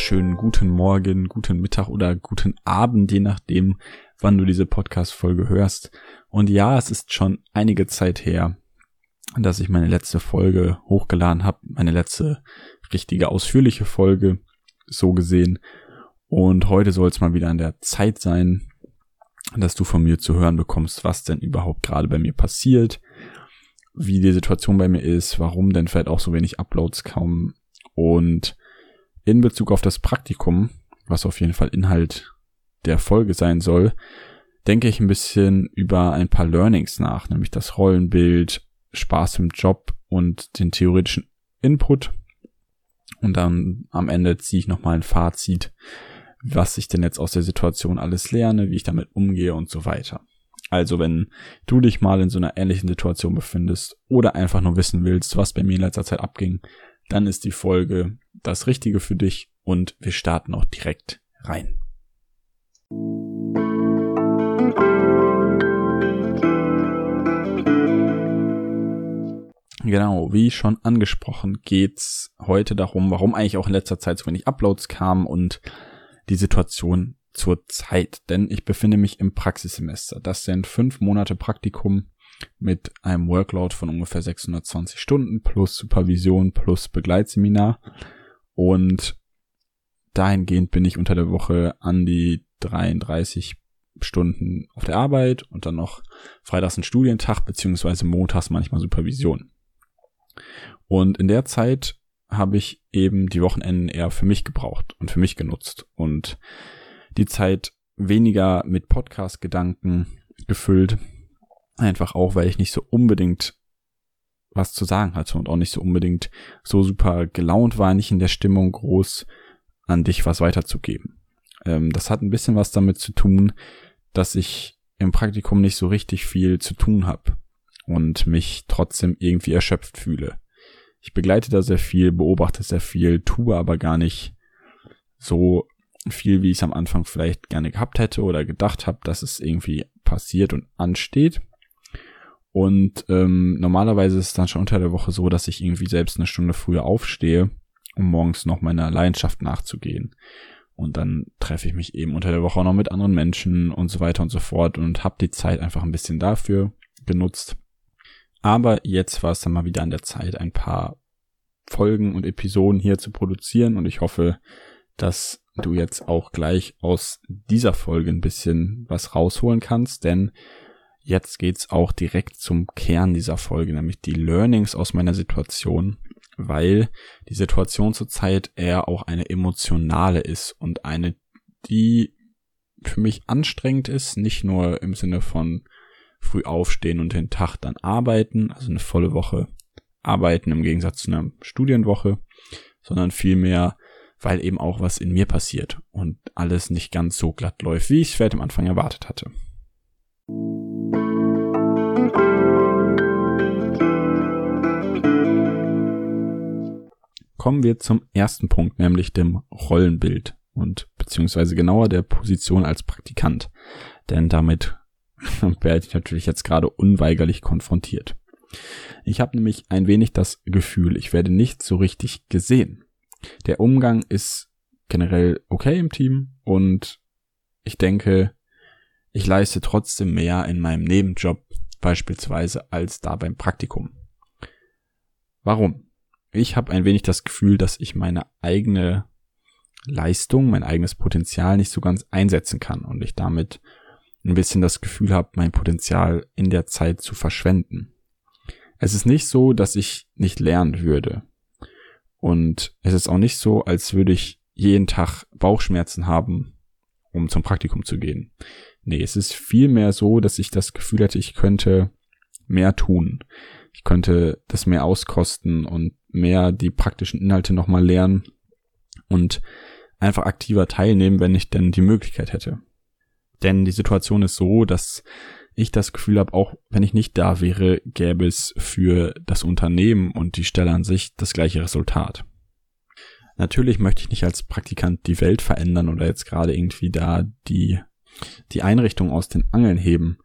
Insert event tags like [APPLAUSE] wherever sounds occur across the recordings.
wunderschönen guten Morgen, guten Mittag oder guten Abend, je nachdem, wann du diese Podcast-Folge hörst. Und ja, es ist schon einige Zeit her, dass ich meine letzte Folge hochgeladen habe, meine letzte richtige ausführliche Folge, so gesehen. Und heute soll es mal wieder an der Zeit sein, dass du von mir zu hören bekommst, was denn überhaupt gerade bei mir passiert, wie die Situation bei mir ist, warum denn vielleicht auch so wenig Uploads kommen und in Bezug auf das Praktikum, was auf jeden Fall Inhalt der Folge sein soll, denke ich ein bisschen über ein paar Learnings nach, nämlich das Rollenbild, Spaß im Job und den theoretischen Input. Und dann am Ende ziehe ich nochmal ein Fazit, was ich denn jetzt aus der Situation alles lerne, wie ich damit umgehe und so weiter. Also wenn du dich mal in so einer ähnlichen Situation befindest oder einfach nur wissen willst, was bei mir in letzter Zeit abging, dann ist die Folge das Richtige für dich und wir starten auch direkt rein. Genau, wie schon angesprochen, geht's heute darum, warum eigentlich auch in letzter Zeit so wenig Uploads kamen und die Situation zur Zeit. Denn ich befinde mich im Praxissemester. Das sind fünf Monate Praktikum mit einem Workload von ungefähr 620 Stunden plus Supervision plus Begleitseminar. Und dahingehend bin ich unter der Woche an die 33 Stunden auf der Arbeit und dann noch freitags ein Studientag beziehungsweise montags manchmal Supervision. Und in der Zeit habe ich eben die Wochenenden eher für mich gebraucht und für mich genutzt und die Zeit weniger mit Podcast-Gedanken gefüllt, Einfach auch, weil ich nicht so unbedingt was zu sagen hatte und auch nicht so unbedingt so super gelaunt war, nicht in der Stimmung groß an dich was weiterzugeben. Ähm, das hat ein bisschen was damit zu tun, dass ich im Praktikum nicht so richtig viel zu tun habe und mich trotzdem irgendwie erschöpft fühle. Ich begleite da sehr viel, beobachte sehr viel, tue aber gar nicht so viel, wie ich es am Anfang vielleicht gerne gehabt hätte oder gedacht habe, dass es irgendwie passiert und ansteht. Und ähm, normalerweise ist es dann schon unter der Woche so, dass ich irgendwie selbst eine Stunde früher aufstehe, um morgens noch meiner Leidenschaft nachzugehen. Und dann treffe ich mich eben unter der Woche auch noch mit anderen Menschen und so weiter und so fort und habe die Zeit einfach ein bisschen dafür genutzt. Aber jetzt war es dann mal wieder an der Zeit, ein paar Folgen und Episoden hier zu produzieren und ich hoffe, dass du jetzt auch gleich aus dieser Folge ein bisschen was rausholen kannst, denn Jetzt geht's auch direkt zum Kern dieser Folge, nämlich die Learnings aus meiner Situation, weil die Situation zurzeit eher auch eine emotionale ist und eine, die für mich anstrengend ist, nicht nur im Sinne von früh aufstehen und den Tag dann arbeiten, also eine volle Woche arbeiten im Gegensatz zu einer Studienwoche, sondern vielmehr, weil eben auch was in mir passiert und alles nicht ganz so glatt läuft, wie ich es vielleicht am Anfang erwartet hatte. Kommen wir zum ersten Punkt, nämlich dem Rollenbild und beziehungsweise genauer der Position als Praktikant. Denn damit [LAUGHS] werde ich natürlich jetzt gerade unweigerlich konfrontiert. Ich habe nämlich ein wenig das Gefühl, ich werde nicht so richtig gesehen. Der Umgang ist generell okay im Team und ich denke, ich leiste trotzdem mehr in meinem Nebenjob beispielsweise als da beim Praktikum. Warum? Ich habe ein wenig das Gefühl, dass ich meine eigene Leistung, mein eigenes Potenzial nicht so ganz einsetzen kann und ich damit ein bisschen das Gefühl habe, mein Potenzial in der Zeit zu verschwenden. Es ist nicht so, dass ich nicht lernen würde. Und es ist auch nicht so, als würde ich jeden Tag Bauchschmerzen haben, um zum Praktikum zu gehen. Nee, es ist vielmehr so, dass ich das Gefühl hätte, ich könnte mehr tun. Ich könnte das mehr auskosten und mehr die praktischen Inhalte nochmal lernen und einfach aktiver teilnehmen, wenn ich denn die Möglichkeit hätte. Denn die Situation ist so, dass ich das Gefühl habe, auch wenn ich nicht da wäre, gäbe es für das Unternehmen und die Stelle an sich das gleiche Resultat. Natürlich möchte ich nicht als Praktikant die Welt verändern oder jetzt gerade irgendwie da die die Einrichtung aus den Angeln heben.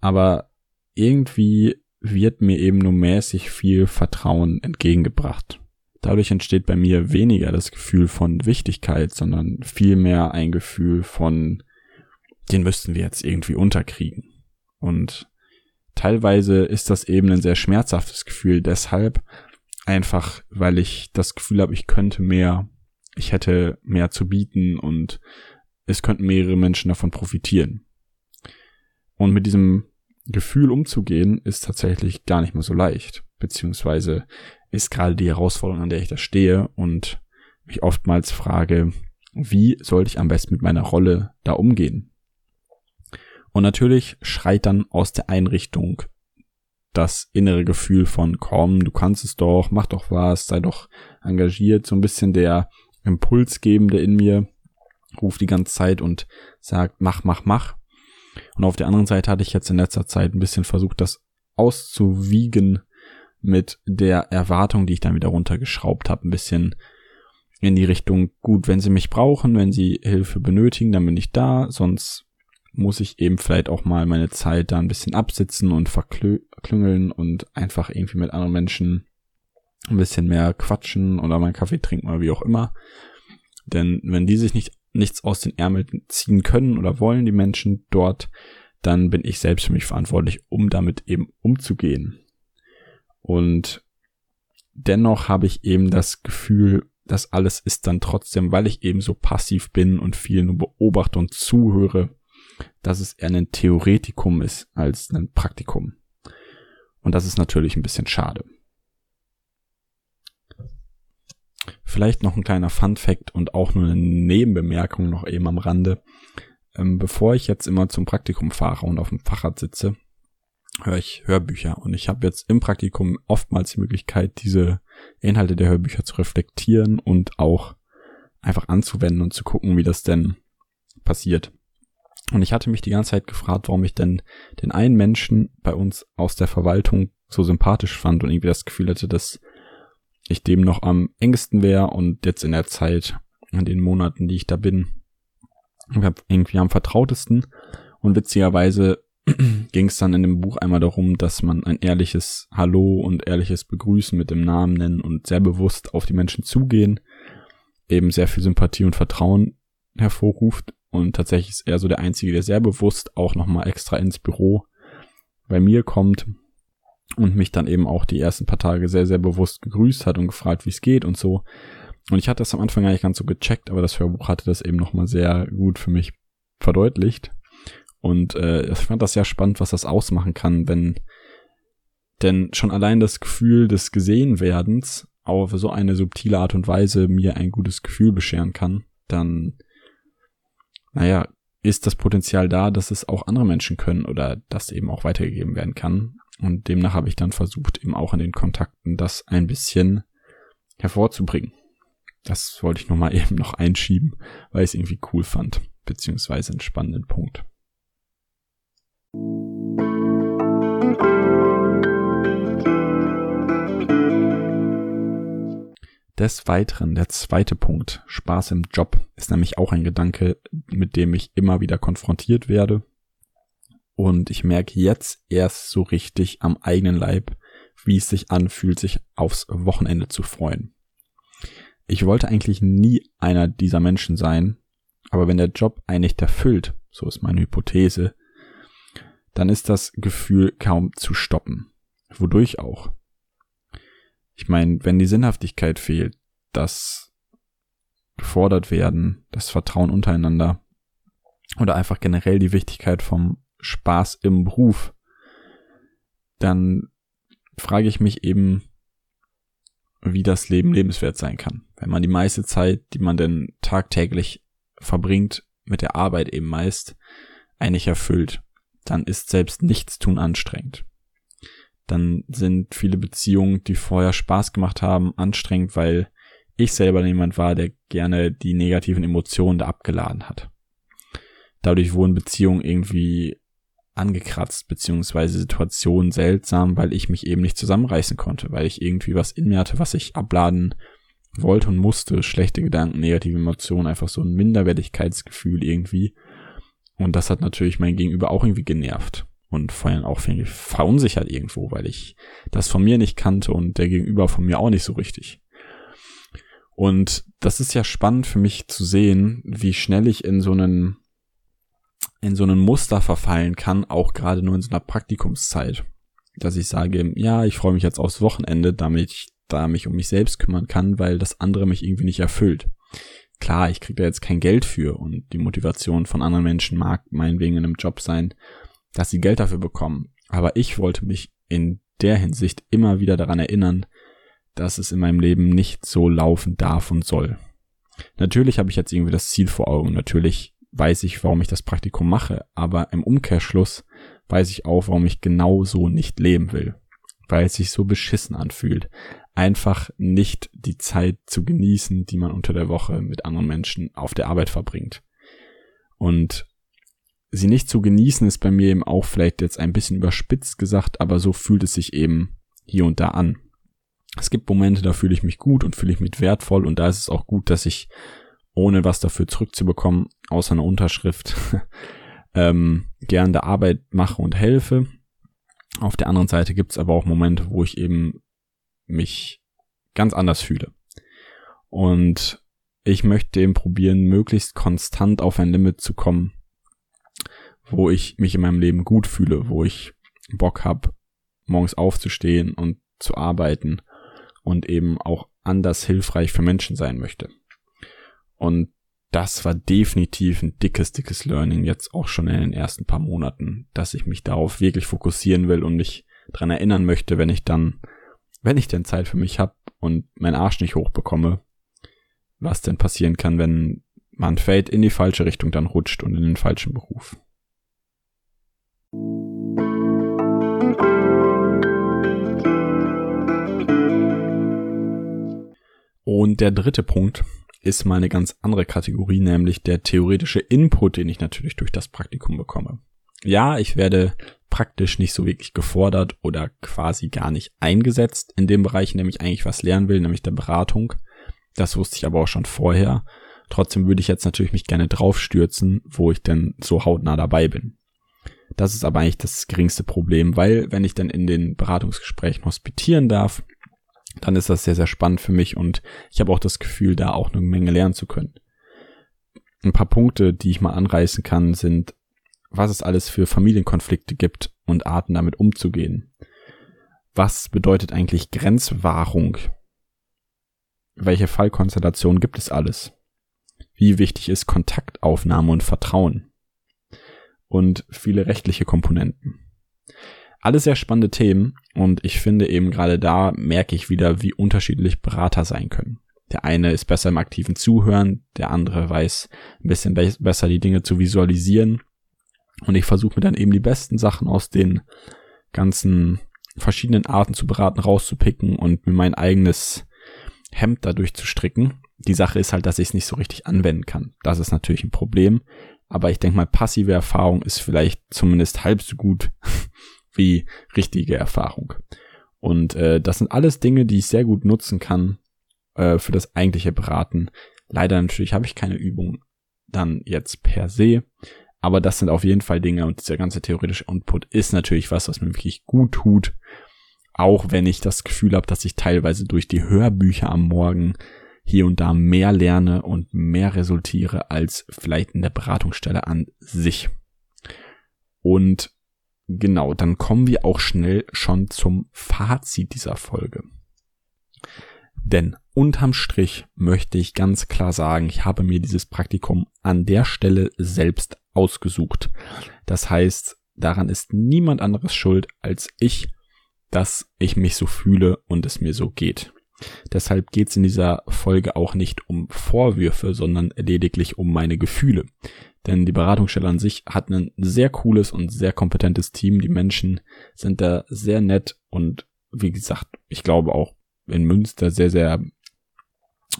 Aber irgendwie wird mir eben nur mäßig viel Vertrauen entgegengebracht. Dadurch entsteht bei mir weniger das Gefühl von Wichtigkeit, sondern vielmehr ein Gefühl von, den müssten wir jetzt irgendwie unterkriegen. Und teilweise ist das eben ein sehr schmerzhaftes Gefühl, deshalb einfach, weil ich das Gefühl habe, ich könnte mehr, ich hätte mehr zu bieten und es könnten mehrere Menschen davon profitieren. Und mit diesem Gefühl umzugehen, ist tatsächlich gar nicht mehr so leicht, beziehungsweise ist gerade die Herausforderung, an der ich da stehe und mich oftmals frage, wie sollte ich am besten mit meiner Rolle da umgehen? Und natürlich schreit dann aus der Einrichtung das innere Gefühl von komm, du kannst es doch, mach doch was, sei doch engagiert, so ein bisschen der Impulsgebende in mir ruft die ganze Zeit und sagt mach, mach, mach. Und auf der anderen Seite hatte ich jetzt in letzter Zeit ein bisschen versucht, das auszuwiegen mit der Erwartung, die ich dann wieder runtergeschraubt habe, ein bisschen in die Richtung, gut, wenn sie mich brauchen, wenn sie Hilfe benötigen, dann bin ich da, sonst muss ich eben vielleicht auch mal meine Zeit da ein bisschen absitzen und verklüngeln und einfach irgendwie mit anderen Menschen ein bisschen mehr quatschen oder meinen Kaffee trinken oder wie auch immer. Denn wenn die sich nicht nichts aus den Ärmeln ziehen können oder wollen, die Menschen dort, dann bin ich selbst für mich verantwortlich, um damit eben umzugehen. Und dennoch habe ich eben das Gefühl, das alles ist dann trotzdem, weil ich eben so passiv bin und viel nur beobachte und zuhöre, dass es eher ein Theoretikum ist als ein Praktikum. Und das ist natürlich ein bisschen schade. Vielleicht noch ein kleiner Fun Fact und auch nur eine Nebenbemerkung noch eben am Rande. Ähm, bevor ich jetzt immer zum Praktikum fahre und auf dem Fahrrad sitze, höre ich Hörbücher. Und ich habe jetzt im Praktikum oftmals die Möglichkeit, diese Inhalte der Hörbücher zu reflektieren und auch einfach anzuwenden und zu gucken, wie das denn passiert. Und ich hatte mich die ganze Zeit gefragt, warum ich denn den einen Menschen bei uns aus der Verwaltung so sympathisch fand und irgendwie das Gefühl hatte, dass ich dem noch am engsten wäre und jetzt in der Zeit, in den Monaten, die ich da bin, irgendwie am vertrautesten. Und witzigerweise [CLEARS THROAT] ging es dann in dem Buch einmal darum, dass man ein ehrliches Hallo und ehrliches Begrüßen mit dem Namen nennen und sehr bewusst auf die Menschen zugehen, eben sehr viel Sympathie und Vertrauen hervorruft. Und tatsächlich ist er so der Einzige, der sehr bewusst auch nochmal extra ins Büro bei mir kommt und mich dann eben auch die ersten paar Tage sehr, sehr bewusst gegrüßt hat und gefragt, wie es geht und so. Und ich hatte das am Anfang gar nicht ganz so gecheckt, aber das Hörbuch hatte das eben nochmal sehr gut für mich verdeutlicht. Und äh, ich fand das sehr spannend, was das ausmachen kann, wenn denn schon allein das Gefühl des Gesehenwerdens auf so eine subtile Art und Weise mir ein gutes Gefühl bescheren kann, dann, naja, ist das Potenzial da, dass es auch andere Menschen können oder das eben auch weitergegeben werden kann. Und demnach habe ich dann versucht, eben auch in den Kontakten das ein bisschen hervorzubringen. Das wollte ich nochmal [LAUGHS] eben noch einschieben, weil ich es irgendwie cool fand, beziehungsweise einen spannenden Punkt. Des Weiteren, der zweite Punkt, Spaß im Job, ist nämlich auch ein Gedanke, mit dem ich immer wieder konfrontiert werde und ich merke jetzt erst so richtig am eigenen Leib, wie es sich anfühlt, sich aufs Wochenende zu freuen. Ich wollte eigentlich nie einer dieser Menschen sein, aber wenn der Job einen nicht erfüllt, so ist meine Hypothese, dann ist das Gefühl kaum zu stoppen. Wodurch auch? Ich meine, wenn die Sinnhaftigkeit fehlt, das gefordert werden, das Vertrauen untereinander oder einfach generell die Wichtigkeit vom Spaß im Beruf, dann frage ich mich eben, wie das Leben lebenswert sein kann. Wenn man die meiste Zeit, die man denn tagtäglich verbringt, mit der Arbeit eben meist, eigentlich erfüllt, dann ist selbst Nichtstun anstrengend. Dann sind viele Beziehungen, die vorher Spaß gemacht haben, anstrengend, weil ich selber jemand war, der gerne die negativen Emotionen da abgeladen hat. Dadurch wurden Beziehungen irgendwie angekratzt, beziehungsweise Situation seltsam, weil ich mich eben nicht zusammenreißen konnte, weil ich irgendwie was in mir hatte, was ich abladen wollte und musste. Schlechte Gedanken, negative Emotionen, einfach so ein Minderwertigkeitsgefühl irgendwie. Und das hat natürlich mein Gegenüber auch irgendwie genervt und vor allem auch verunsichert irgendwo, weil ich das von mir nicht kannte und der Gegenüber von mir auch nicht so richtig. Und das ist ja spannend für mich zu sehen, wie schnell ich in so einen, in so einen Muster verfallen kann, auch gerade nur in so einer Praktikumszeit. Dass ich sage, ja, ich freue mich jetzt aufs Wochenende, damit ich da mich um mich selbst kümmern kann, weil das andere mich irgendwie nicht erfüllt. Klar, ich kriege da jetzt kein Geld für und die Motivation von anderen Menschen mag meinetwegen in einem Job sein, dass sie Geld dafür bekommen. Aber ich wollte mich in der Hinsicht immer wieder daran erinnern, dass es in meinem Leben nicht so laufen darf und soll. Natürlich habe ich jetzt irgendwie das Ziel vor Augen, natürlich weiß ich, warum ich das Praktikum mache, aber im Umkehrschluss weiß ich auch, warum ich genau so nicht leben will. Weil es sich so beschissen anfühlt, einfach nicht die Zeit zu genießen, die man unter der Woche mit anderen Menschen auf der Arbeit verbringt. Und sie nicht zu genießen ist bei mir eben auch vielleicht jetzt ein bisschen überspitzt gesagt, aber so fühlt es sich eben hier und da an. Es gibt Momente, da fühle ich mich gut und fühle ich mich wertvoll und da ist es auch gut, dass ich ohne was dafür zurückzubekommen, außer einer Unterschrift, [LAUGHS] ähm, gern der Arbeit mache und helfe. Auf der anderen Seite gibt es aber auch Momente, wo ich eben mich ganz anders fühle. Und ich möchte eben probieren, möglichst konstant auf ein Limit zu kommen, wo ich mich in meinem Leben gut fühle, wo ich Bock habe, morgens aufzustehen und zu arbeiten und eben auch anders hilfreich für Menschen sein möchte. Und das war definitiv ein dickes, dickes Learning jetzt auch schon in den ersten paar Monaten, dass ich mich darauf wirklich fokussieren will und mich dran erinnern möchte, wenn ich dann, wenn ich denn Zeit für mich habe und meinen Arsch nicht hochbekomme, was denn passieren kann, wenn man fällt in die falsche Richtung dann rutscht und in den falschen Beruf. Und der dritte Punkt ist mal eine ganz andere Kategorie, nämlich der theoretische Input, den ich natürlich durch das Praktikum bekomme. Ja, ich werde praktisch nicht so wirklich gefordert oder quasi gar nicht eingesetzt in dem Bereich, in dem ich eigentlich was lernen will, nämlich der Beratung. Das wusste ich aber auch schon vorher. Trotzdem würde ich jetzt natürlich mich gerne draufstürzen, wo ich denn so hautnah dabei bin. Das ist aber eigentlich das geringste Problem, weil wenn ich dann in den Beratungsgesprächen hospitieren darf, dann ist das sehr, sehr spannend für mich und ich habe auch das Gefühl, da auch eine Menge lernen zu können. Ein paar Punkte, die ich mal anreißen kann, sind, was es alles für Familienkonflikte gibt und Arten damit umzugehen. Was bedeutet eigentlich Grenzwahrung? Welche Fallkonstellation gibt es alles? Wie wichtig ist Kontaktaufnahme und Vertrauen? Und viele rechtliche Komponenten. Alles sehr spannende Themen und ich finde eben gerade da merke ich wieder, wie unterschiedlich Berater sein können. Der eine ist besser im aktiven Zuhören, der andere weiß ein bisschen be besser die Dinge zu visualisieren. Und ich versuche mir dann eben die besten Sachen aus den ganzen verschiedenen Arten zu beraten rauszupicken und mir mein eigenes Hemd dadurch zu stricken. Die Sache ist halt, dass ich es nicht so richtig anwenden kann. Das ist natürlich ein Problem. Aber ich denke mal, passive Erfahrung ist vielleicht zumindest halb so gut [LAUGHS] wie richtige Erfahrung. Und äh, das sind alles Dinge, die ich sehr gut nutzen kann äh, für das eigentliche Beraten. Leider natürlich habe ich keine Übung dann jetzt per se, aber das sind auf jeden Fall Dinge und dieser ganze theoretische Input ist natürlich was, was mir wirklich gut tut, auch wenn ich das Gefühl habe, dass ich teilweise durch die Hörbücher am Morgen hier und da mehr lerne und mehr resultiere als vielleicht in der Beratungsstelle an sich. Und Genau, dann kommen wir auch schnell schon zum Fazit dieser Folge. Denn unterm Strich möchte ich ganz klar sagen, ich habe mir dieses Praktikum an der Stelle selbst ausgesucht. Das heißt, daran ist niemand anderes schuld als ich, dass ich mich so fühle und es mir so geht. Deshalb geht es in dieser Folge auch nicht um Vorwürfe, sondern lediglich um meine Gefühle. Denn die Beratungsstelle an sich hat ein sehr cooles und sehr kompetentes Team. Die Menschen sind da sehr nett und wie gesagt, ich glaube auch in Münster sehr, sehr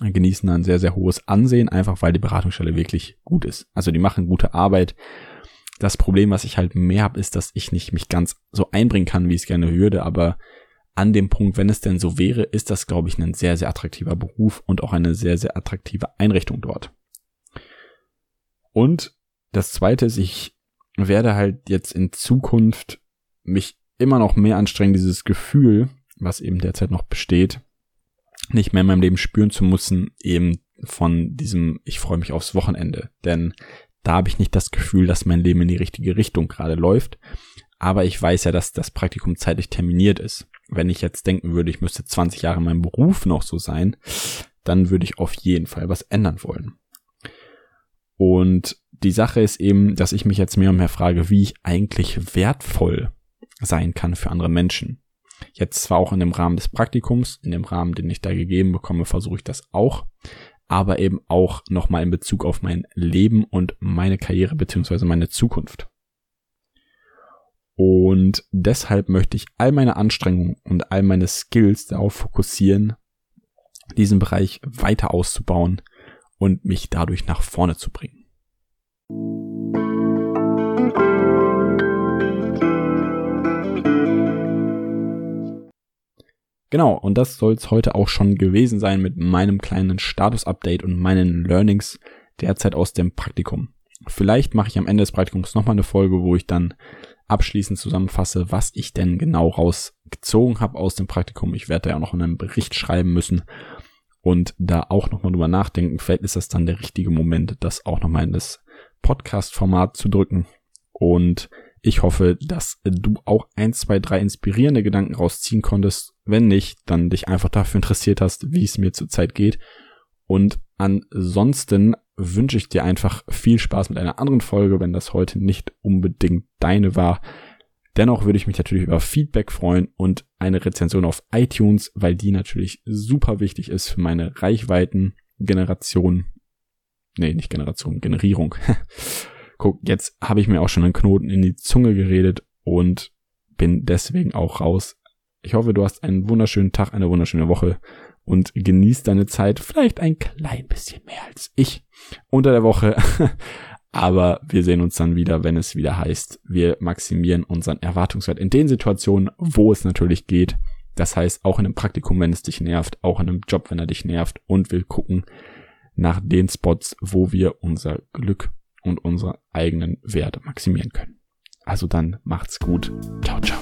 genießen ein sehr, sehr hohes Ansehen, einfach weil die Beratungsstelle wirklich gut ist. Also die machen gute Arbeit. Das Problem, was ich halt mehr habe, ist, dass ich nicht mich ganz so einbringen kann, wie ich es gerne würde, aber an dem Punkt, wenn es denn so wäre, ist das, glaube ich, ein sehr, sehr attraktiver Beruf und auch eine sehr, sehr attraktive Einrichtung dort. Und das zweite ist, ich werde halt jetzt in Zukunft mich immer noch mehr anstrengen, dieses Gefühl, was eben derzeit noch besteht, nicht mehr in meinem Leben spüren zu müssen, eben von diesem, ich freue mich aufs Wochenende. Denn da habe ich nicht das Gefühl, dass mein Leben in die richtige Richtung gerade läuft. Aber ich weiß ja, dass das Praktikum zeitlich terminiert ist. Wenn ich jetzt denken würde, ich müsste 20 Jahre in meinem Beruf noch so sein, dann würde ich auf jeden Fall was ändern wollen. Und die Sache ist eben, dass ich mich jetzt mehr und mehr frage, wie ich eigentlich wertvoll sein kann für andere Menschen. Jetzt zwar auch in dem Rahmen des Praktikums, in dem Rahmen, den ich da gegeben bekomme, versuche ich das auch, aber eben auch nochmal in Bezug auf mein Leben und meine Karriere beziehungsweise meine Zukunft. Und deshalb möchte ich all meine Anstrengungen und all meine Skills darauf fokussieren, diesen Bereich weiter auszubauen und mich dadurch nach vorne zu bringen. Genau, und das soll es heute auch schon gewesen sein mit meinem kleinen Status-Update und meinen Learnings derzeit aus dem Praktikum. Vielleicht mache ich am Ende des Praktikums nochmal eine Folge, wo ich dann abschließend zusammenfasse, was ich denn genau rausgezogen habe aus dem Praktikum. Ich werde da ja noch einen Bericht schreiben müssen und da auch nochmal drüber nachdenken. Vielleicht ist das dann der richtige Moment, das auch nochmal in das Podcast-Format zu drücken. Und ich hoffe, dass du auch ein, zwei, drei inspirierende Gedanken rausziehen konntest. Wenn nicht, dann dich einfach dafür interessiert hast, wie es mir zurzeit geht. Und ansonsten wünsche ich dir einfach viel Spaß mit einer anderen Folge, wenn das heute nicht unbedingt deine war. Dennoch würde ich mich natürlich über Feedback freuen und eine Rezension auf iTunes, weil die natürlich super wichtig ist für meine Reichweiten-Generation. Nee, nicht Generation, Generierung. [LAUGHS] Guck, jetzt habe ich mir auch schon einen Knoten in die Zunge geredet und bin deswegen auch raus. Ich hoffe, du hast einen wunderschönen Tag, eine wunderschöne Woche und genießt deine Zeit vielleicht ein klein bisschen mehr als ich unter der Woche. [LAUGHS] Aber wir sehen uns dann wieder, wenn es wieder heißt, wir maximieren unseren Erwartungswert in den Situationen, wo es natürlich geht. Das heißt, auch in einem Praktikum, wenn es dich nervt, auch in einem Job, wenn er dich nervt und wir gucken nach den Spots, wo wir unser Glück und unsere eigenen Werte maximieren können. Also dann macht's gut. Ciao, ciao.